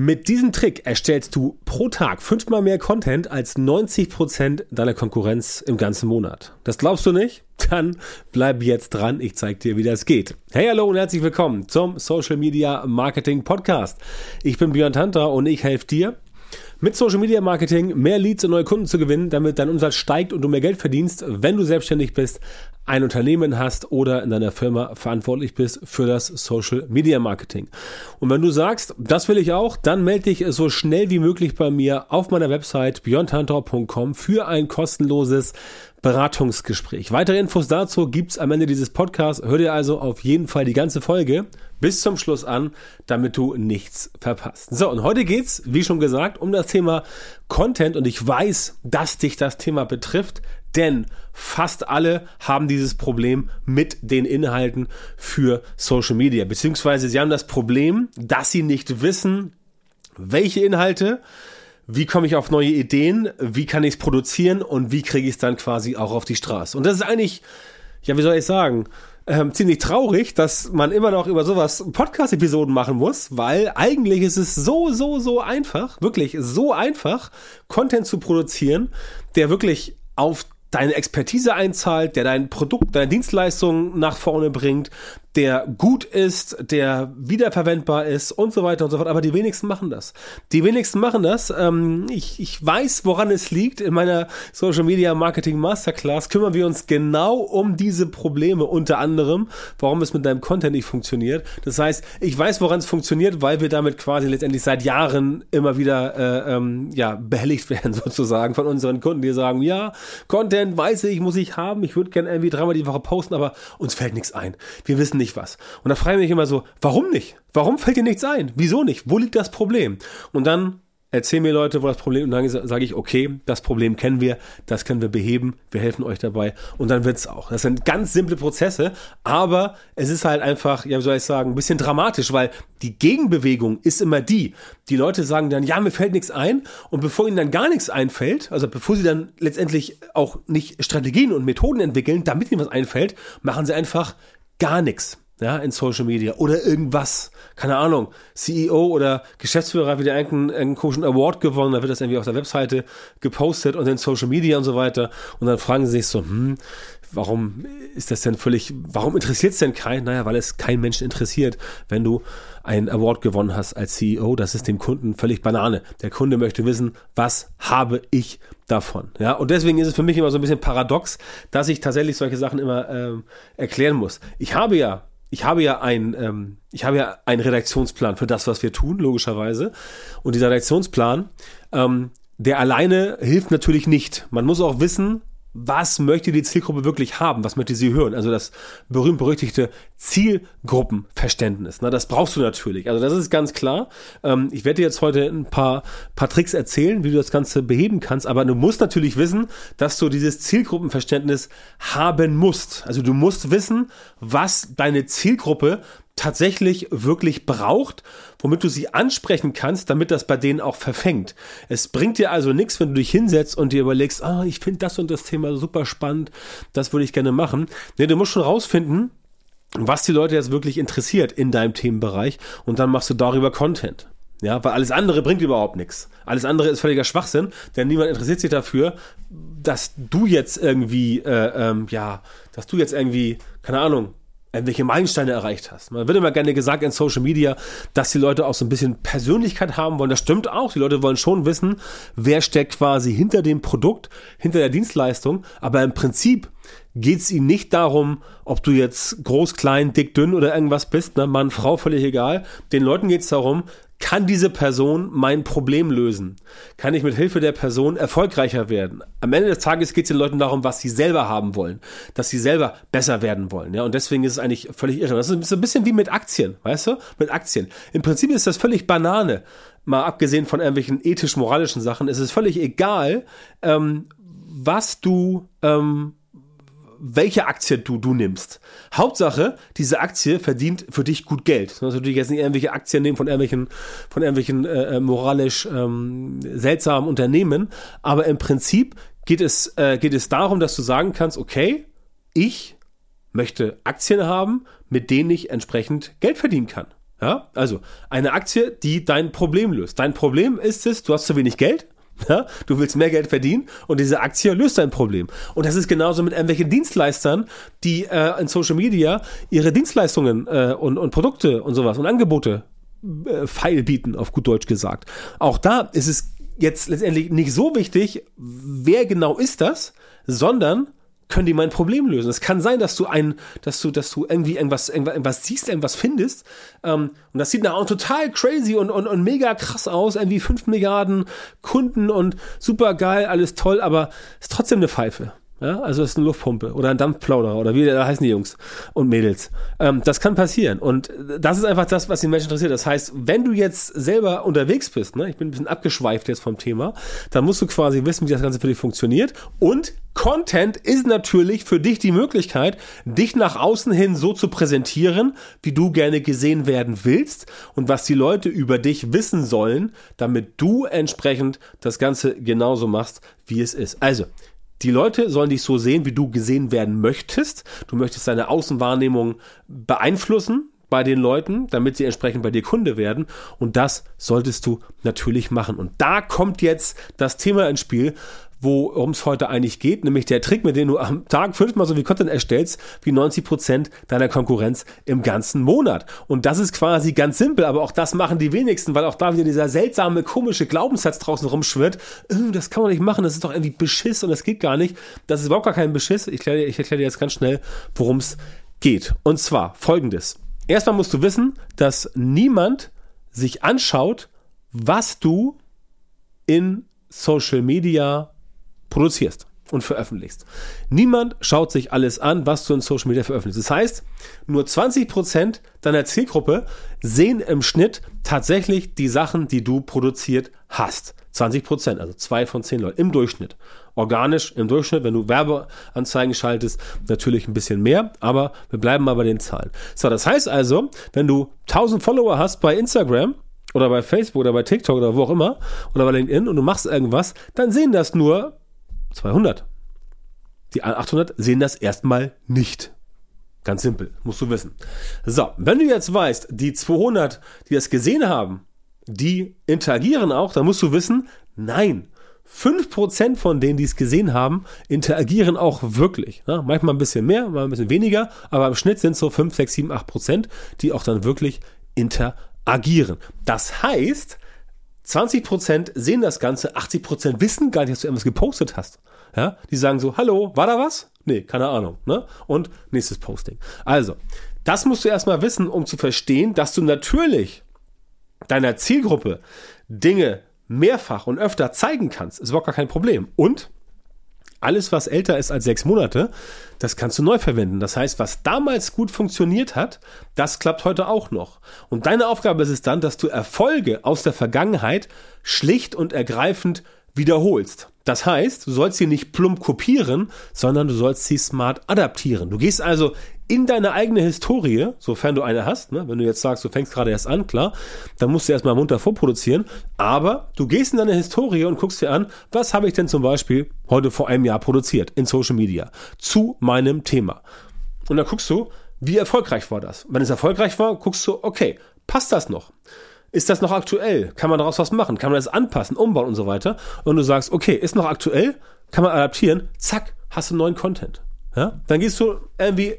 Mit diesem Trick erstellst du pro Tag fünfmal mehr Content als 90 Prozent deiner Konkurrenz im ganzen Monat. Das glaubst du nicht? Dann bleib jetzt dran, ich zeig dir, wie das geht. Hey, hallo und herzlich willkommen zum Social Media Marketing Podcast. Ich bin Björn Tanter und ich helfe dir, mit Social Media Marketing mehr Leads und neue Kunden zu gewinnen, damit dein Umsatz steigt und du mehr Geld verdienst, wenn du selbstständig bist, ein Unternehmen hast oder in deiner Firma verantwortlich bist für das Social Media Marketing. Und wenn du sagst, das will ich auch, dann melde dich so schnell wie möglich bei mir auf meiner Website beyondhunter.com für ein kostenloses Beratungsgespräch. Weitere Infos dazu gibt's am Ende dieses Podcasts. Hör dir also auf jeden Fall die ganze Folge bis zum Schluss an, damit du nichts verpasst. So, und heute geht's, wie schon gesagt, um das Thema Content und ich weiß, dass dich das Thema betrifft, denn fast alle haben dieses Problem mit den Inhalten für Social Media, beziehungsweise sie haben das Problem, dass sie nicht wissen, welche Inhalte wie komme ich auf neue Ideen, wie kann ich es produzieren und wie kriege ich es dann quasi auch auf die Straße. Und das ist eigentlich, ja, wie soll ich sagen, ähm, ziemlich traurig, dass man immer noch über sowas Podcast-Episoden machen muss, weil eigentlich ist es so, so, so einfach, wirklich so einfach, Content zu produzieren, der wirklich auf deine Expertise einzahlt, der dein Produkt, deine Dienstleistung nach vorne bringt, der gut ist, der wiederverwendbar ist und so weiter und so fort. Aber die wenigsten machen das. Die wenigsten machen das. Ähm, ich, ich weiß, woran es liegt. In meiner Social Media Marketing Masterclass kümmern wir uns genau um diese Probleme, unter anderem, warum es mit deinem Content nicht funktioniert. Das heißt, ich weiß, woran es funktioniert, weil wir damit quasi letztendlich seit Jahren immer wieder äh, ähm, ja, behelligt werden, sozusagen, von unseren Kunden, die sagen, ja, Content weiß ich, muss ich haben, ich würde gerne irgendwie dreimal die Woche posten, aber uns fällt nichts ein. Wir wissen nicht was. Und da frage ich mich immer so, warum nicht? Warum fällt dir nichts ein? Wieso nicht? Wo liegt das Problem? Und dann erzählen mir Leute, wo das Problem und dann sage ich, okay, das Problem kennen wir, das können wir beheben, wir helfen euch dabei und dann wird's auch. Das sind ganz simple Prozesse, aber es ist halt einfach, ja, wie soll ich sagen, ein bisschen dramatisch, weil die Gegenbewegung ist immer die. Die Leute sagen dann, ja, mir fällt nichts ein und bevor ihnen dann gar nichts einfällt, also bevor sie dann letztendlich auch nicht Strategien und Methoden entwickeln, damit ihnen was einfällt, machen sie einfach gar nichts ja, in Social Media oder irgendwas, keine Ahnung, CEO oder Geschäftsführer hat wieder irgendeinen, irgendeinen komischen Award gewonnen, da wird das irgendwie auf der Webseite gepostet und in Social Media und so weiter. Und dann fragen sie sich so, hm, warum ist das denn völlig, warum interessiert es denn keinen? Naja, weil es kein Mensch interessiert, wenn du einen Award gewonnen hast als CEO, das ist dem Kunden völlig Banane. Der Kunde möchte wissen, was habe ich davon? Ja, und deswegen ist es für mich immer so ein bisschen paradox, dass ich tatsächlich solche Sachen immer ähm, erklären muss. Ich habe ja ich habe ja ein, ähm, ich habe ja einen Redaktionsplan für das, was wir tun, logischerweise. Und dieser Redaktionsplan, ähm, der alleine hilft natürlich nicht. Man muss auch wissen, was möchte die Zielgruppe wirklich haben? Was möchte sie hören? Also das berühmt-berüchtigte Zielgruppenverständnis. Na, das brauchst du natürlich. Also das ist ganz klar. Ähm, ich werde dir jetzt heute ein paar, paar Tricks erzählen, wie du das Ganze beheben kannst. Aber du musst natürlich wissen, dass du dieses Zielgruppenverständnis haben musst. Also du musst wissen, was deine Zielgruppe tatsächlich wirklich braucht, womit du sie ansprechen kannst, damit das bei denen auch verfängt. Es bringt dir also nichts, wenn du dich hinsetzt und dir überlegst, ah, ich finde das und das Thema super spannend, das würde ich gerne machen. Nee, du musst schon rausfinden, was die Leute jetzt wirklich interessiert in deinem Themenbereich und dann machst du darüber Content. Ja, weil alles andere bringt überhaupt nichts. Alles andere ist völliger Schwachsinn, denn niemand interessiert sich dafür, dass du jetzt irgendwie, äh, ähm, ja, dass du jetzt irgendwie, keine Ahnung, welche Meilensteine erreicht hast. Man wird immer gerne gesagt in Social Media, dass die Leute auch so ein bisschen Persönlichkeit haben wollen. Das stimmt auch. Die Leute wollen schon wissen, wer steckt quasi hinter dem Produkt, hinter der Dienstleistung. Aber im Prinzip geht es ihnen nicht darum, ob du jetzt groß, klein, dick, dünn oder irgendwas bist, ne? Mann, Frau, völlig egal. Den Leuten geht es darum, kann diese Person mein Problem lösen? Kann ich mit Hilfe der Person erfolgreicher werden? Am Ende des Tages geht es den Leuten darum, was sie selber haben wollen, dass sie selber besser werden wollen. Ja, und deswegen ist es eigentlich völlig irre. Das ist ein bisschen wie mit Aktien, weißt du? Mit Aktien. Im Prinzip ist das völlig Banane. Mal abgesehen von irgendwelchen ethisch-moralischen Sachen, ist es völlig egal, ähm, was du ähm, welche Aktie du, du nimmst. Hauptsache, diese Aktie verdient für dich gut Geld. Also du jetzt nicht irgendwelche Aktien nehmen von irgendwelchen, von irgendwelchen äh, äh, moralisch ähm, seltsamen Unternehmen. Aber im Prinzip geht es, äh, geht es darum, dass du sagen kannst, okay, ich möchte Aktien haben, mit denen ich entsprechend Geld verdienen kann. Ja, also eine Aktie, die dein Problem löst. Dein Problem ist es, du hast zu wenig Geld. Ja, du willst mehr Geld verdienen und diese Aktie löst dein Problem. Und das ist genauso mit irgendwelchen Dienstleistern, die äh, in Social Media ihre Dienstleistungen äh, und, und Produkte und sowas und Angebote äh, feil bieten, auf gut Deutsch gesagt. Auch da ist es jetzt letztendlich nicht so wichtig, wer genau ist das, sondern können die mein Problem lösen. Es kann sein, dass du ein, dass du, dass du irgendwie irgendwas, irgendwas, irgendwas siehst, irgendwas findest. Ähm, und das sieht nach total crazy und, und, und mega krass aus. Irgendwie fünf Milliarden Kunden und super geil, alles toll, aber ist trotzdem eine Pfeife. Ja, also es ist eine Luftpumpe oder ein Dampfplauderer oder wie da heißen die Jungs und Mädels. Ähm, das kann passieren. Und das ist einfach das, was die Menschen interessiert. Das heißt, wenn du jetzt selber unterwegs bist, ne, ich bin ein bisschen abgeschweift jetzt vom Thema, dann musst du quasi wissen, wie das Ganze für dich funktioniert. Und Content ist natürlich für dich die Möglichkeit, dich nach außen hin so zu präsentieren, wie du gerne gesehen werden willst und was die Leute über dich wissen sollen, damit du entsprechend das Ganze genauso machst, wie es ist. Also, die Leute sollen dich so sehen, wie du gesehen werden möchtest. Du möchtest deine Außenwahrnehmung beeinflussen bei den Leuten, damit sie entsprechend bei dir Kunde werden. Und das solltest du natürlich machen. Und da kommt jetzt das Thema ins Spiel, worum es heute eigentlich geht, nämlich der Trick, mit dem du am Tag fünfmal so viel Content erstellst, wie 90 Prozent deiner Konkurrenz im ganzen Monat. Und das ist quasi ganz simpel, aber auch das machen die wenigsten, weil auch da wieder dieser seltsame, komische Glaubenssatz draußen rumschwirrt. Äh, das kann man nicht machen, das ist doch irgendwie Beschiss und das geht gar nicht. Das ist überhaupt gar kein Beschiss. Ich erkläre, ich erkläre dir jetzt ganz schnell, worum es geht. Und zwar folgendes. Erstmal musst du wissen, dass niemand sich anschaut, was du in Social Media produzierst und veröffentlichst. Niemand schaut sich alles an, was du in Social Media veröffentlichst. Das heißt, nur 20% deiner Zielgruppe sehen im Schnitt tatsächlich die Sachen, die du produziert hast. 20%, also zwei von zehn Leuten im Durchschnitt. Organisch im Durchschnitt, wenn du Werbeanzeigen schaltest, natürlich ein bisschen mehr, aber wir bleiben mal bei den Zahlen. So, das heißt also, wenn du 1000 Follower hast bei Instagram, oder bei Facebook oder bei TikTok oder wo auch immer oder bei LinkedIn und du machst irgendwas, dann sehen das nur 200. Die 800 sehen das erstmal nicht. Ganz simpel, musst du wissen. So, wenn du jetzt weißt, die 200, die das gesehen haben, die interagieren auch, dann musst du wissen, nein, 5% von denen, die es gesehen haben, interagieren auch wirklich. Ja, manchmal ein bisschen mehr, mal ein bisschen weniger, aber im Schnitt sind es so 5, 6, 7, 8%, die auch dann wirklich interagieren. Das heißt, 20% sehen das Ganze, 80% wissen gar nicht, dass du irgendwas gepostet hast. Ja, die sagen so, hallo, war da was? Nee, keine Ahnung. Ne? Und nächstes Posting. Also, das musst du erstmal wissen, um zu verstehen, dass du natürlich deiner Zielgruppe Dinge mehrfach und öfter zeigen kannst. Ist überhaupt gar kein Problem. Und alles, was älter ist als sechs Monate, das kannst du neu verwenden. Das heißt, was damals gut funktioniert hat, das klappt heute auch noch. Und deine Aufgabe ist es dann, dass du Erfolge aus der Vergangenheit schlicht und ergreifend wiederholst. Das heißt, du sollst sie nicht plump kopieren, sondern du sollst sie smart adaptieren. Du gehst also in deine eigene Historie, sofern du eine hast, ne? wenn du jetzt sagst, du fängst gerade erst an, klar, dann musst du erstmal munter vorproduzieren, aber du gehst in deine Historie und guckst dir an, was habe ich denn zum Beispiel heute vor einem Jahr produziert in Social Media zu meinem Thema. Und dann guckst du, wie erfolgreich war das? Wenn es erfolgreich war, guckst du, okay, passt das noch? Ist das noch aktuell? Kann man daraus was machen? Kann man das anpassen, umbauen und so weiter? Und du sagst, okay, ist noch aktuell? Kann man adaptieren? Zack, hast du neuen Content. Ja? Dann gehst du irgendwie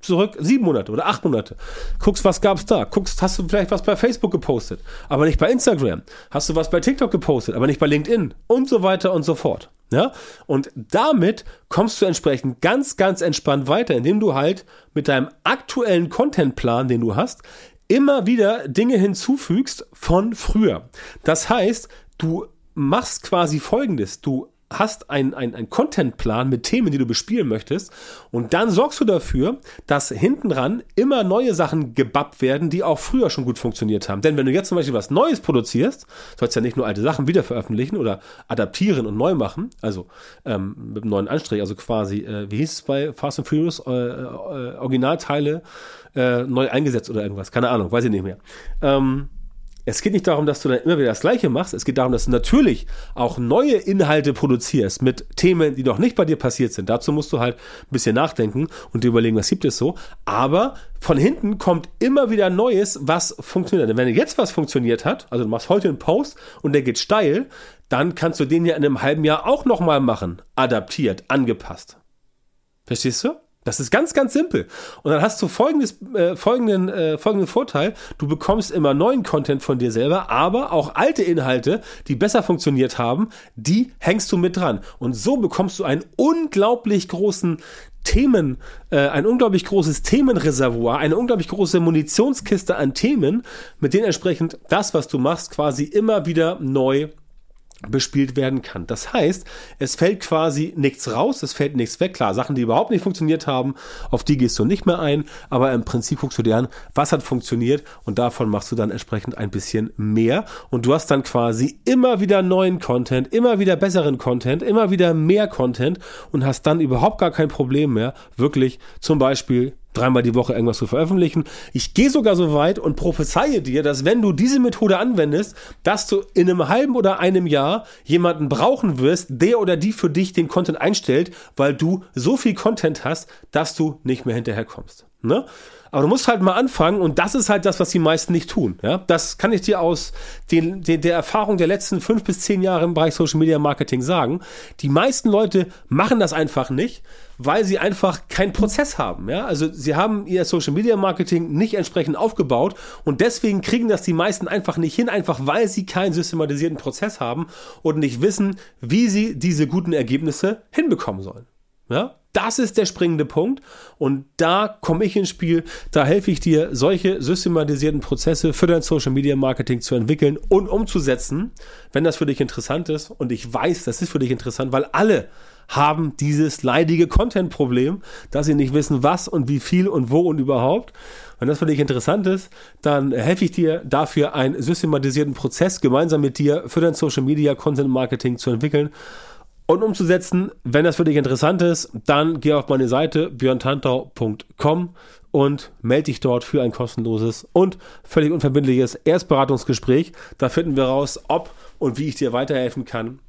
zurück, sieben Monate oder acht Monate. Guckst, was gab's da? Guckst, hast du vielleicht was bei Facebook gepostet, aber nicht bei Instagram. Hast du was bei TikTok gepostet, aber nicht bei LinkedIn und so weiter und so fort. Ja? Und damit kommst du entsprechend ganz, ganz entspannt weiter, indem du halt mit deinem aktuellen Contentplan, den du hast, immer wieder Dinge hinzufügst von früher. Das heißt, du machst quasi folgendes. Du hast einen ein Contentplan mit Themen, die du bespielen möchtest und dann sorgst du dafür, dass hinten dran immer neue Sachen gebappt werden, die auch früher schon gut funktioniert haben. Denn wenn du jetzt zum Beispiel was Neues produzierst, sollst du ja nicht nur alte Sachen wieder veröffentlichen oder adaptieren und neu machen, also ähm, mit einem neuen Anstrich, also quasi, äh, wie hieß es bei Fast and Furious, äh, äh, Originalteile äh, neu eingesetzt oder irgendwas, keine Ahnung, weiß ich nicht mehr. Ähm, Es geht nicht darum, dass du dann immer wieder das Gleiche machst. Es geht darum, dass du natürlich auch neue Inhalte produzierst mit Themen, die noch nicht bei dir passiert sind. Dazu musst du halt ein bisschen nachdenken und dir überlegen, was gibt es so. Aber von hinten kommt immer wieder Neues, was funktioniert. Denn wenn jetzt was funktioniert hat, also du machst heute einen Post und der geht steil, dann kannst du den ja in einem halben Jahr auch nochmal machen. Adaptiert, angepasst. Verstehst du? Das ist ganz, ganz simpel. Und dann hast du folgendes, äh, folgenden, äh, folgenden Vorteil. Du bekommst immer neuen Content von dir selber, aber auch alte Inhalte, die besser funktioniert haben, die hängst du mit dran. Und so bekommst du einen unglaublich großen Themen, äh, ein unglaublich großes Themenreservoir, eine unglaublich große Munitionskiste an Themen, mit denen entsprechend das, was du machst, quasi immer wieder neu bespielt werden kann. Das heißt, es fällt quasi nichts raus, es fällt nichts weg. Klar, Sachen, die überhaupt nicht funktioniert haben, auf die gehst du nicht mehr ein, aber im Prinzip guckst du dir an, was hat funktioniert und davon machst du dann entsprechend ein bisschen mehr und du hast dann quasi immer wieder neuen Content, immer wieder besseren Content, immer wieder mehr Content und hast dann überhaupt gar kein Problem mehr, wirklich zum Beispiel dreimal die Woche irgendwas zu veröffentlichen. Ich gehe sogar so weit und prophezeie dir, dass wenn du diese Methode anwendest, dass du in einem halben oder einem Jahr jemanden brauchen wirst, der oder die für dich den Content einstellt, weil du so viel Content hast, dass du nicht mehr hinterherkommst. Ne? Aber du musst halt mal anfangen und das ist halt das, was die meisten nicht tun. Ja? Das kann ich dir aus den, den, der Erfahrung der letzten fünf bis zehn Jahre im Bereich Social Media Marketing sagen. Die meisten Leute machen das einfach nicht, weil sie einfach keinen Prozess haben. Ja? Also sie haben ihr Social Media Marketing nicht entsprechend aufgebaut und deswegen kriegen das die meisten einfach nicht hin, einfach weil sie keinen systematisierten Prozess haben und nicht wissen, wie sie diese guten Ergebnisse hinbekommen sollen. Ja? Das ist der springende Punkt und da komme ich ins Spiel, da helfe ich dir, solche systematisierten Prozesse für dein Social Media Marketing zu entwickeln und umzusetzen, wenn das für dich interessant ist und ich weiß, das ist für dich interessant, weil alle haben dieses leidige Content-Problem, dass sie nicht wissen, was und wie viel und wo und überhaupt. Wenn das für dich interessant ist, dann helfe ich dir dafür, einen systematisierten Prozess gemeinsam mit dir für dein Social Media Content Marketing zu entwickeln und umzusetzen. Wenn das für dich interessant ist, dann geh auf meine Seite björntantau.com und melde dich dort für ein kostenloses und völlig unverbindliches Erstberatungsgespräch. Da finden wir raus, ob und wie ich dir weiterhelfen kann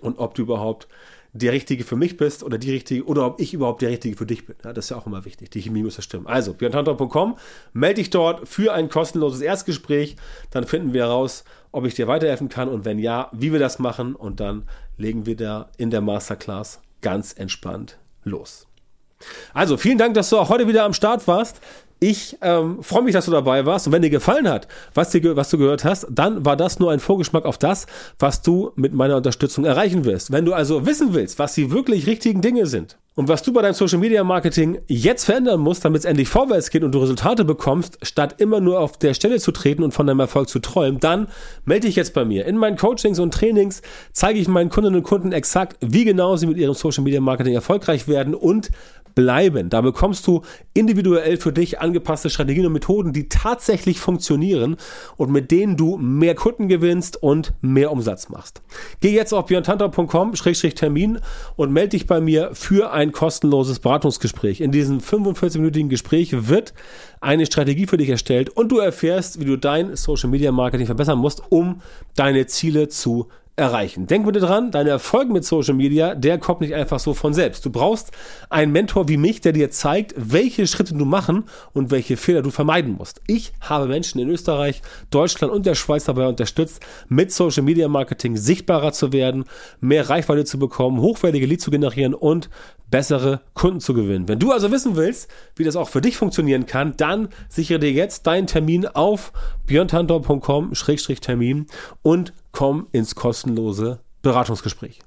und ob du überhaupt der Richtige für mich bist oder die Richtige oder ob ich überhaupt der Richtige für dich bin. Ja, das ist ja auch immer wichtig. Die Chemie muss ja stimmen. Also, björntantau.com, melde dich dort für ein kostenloses Erstgespräch. Dann finden wir heraus, ob ich dir weiterhelfen kann und wenn ja, wie wir das machen. Und dann legen wir da in der Masterclass ganz entspannt los. Also, vielen Dank, dass du auch heute wieder am Start warst. Ich ähm, freue mich, dass du dabei warst. Und wenn dir gefallen hat, was, dir, was du gehört hast, dann war das nur ein Vorgeschmack auf das, was du mit meiner Unterstützung erreichen wirst. Wenn du also wissen willst, was die wirklich richtigen Dinge sind und was du bei deinem Social Media Marketing jetzt verändern musst, damit es endlich vorwärts geht und du Resultate bekommst, statt immer nur auf der Stelle zu treten und von deinem Erfolg zu träumen, dann melde dich jetzt bei mir. In meinen Coachings und Trainings zeige ich meinen Kundinnen und Kunden exakt, wie genau sie mit ihrem Social Media Marketing erfolgreich werden und bleiben. Da bekommst du individuell für dich angepasste Strategien und Methoden, die tatsächlich funktionieren und mit denen du mehr Kunden gewinnst und mehr Umsatz machst. Geh jetzt auf björntantau.com-termin und melde dich bei mir für ein kostenloses Beratungsgespräch. In diesem 45-minütigen Gespräch wird eine Strategie für dich erstellt und du erfährst, wie du dein Social Media Marketing verbessern musst, um deine Ziele zu erreichen. Denk bitte dran, dein Erfolg mit Social Media, der kommt nicht einfach so von selbst. Du brauchst einen Mentor wie mich, der dir zeigt, welche Schritte du machen und welche Fehler du vermeiden musst. Ich habe Menschen in Österreich, Deutschland und der Schweiz dabei unterstützt, mit Social Media Marketing sichtbarer zu werden, mehr Reichweite zu bekommen, hochwertige Leads zu generieren und bessere Kunden zu gewinnen. Wenn du also wissen willst, wie das auch für dich funktionieren kann, dann sichere dir jetzt deinen Termin auf björntantau.com-termin und komm ins kostenlose Beratungsgespräch.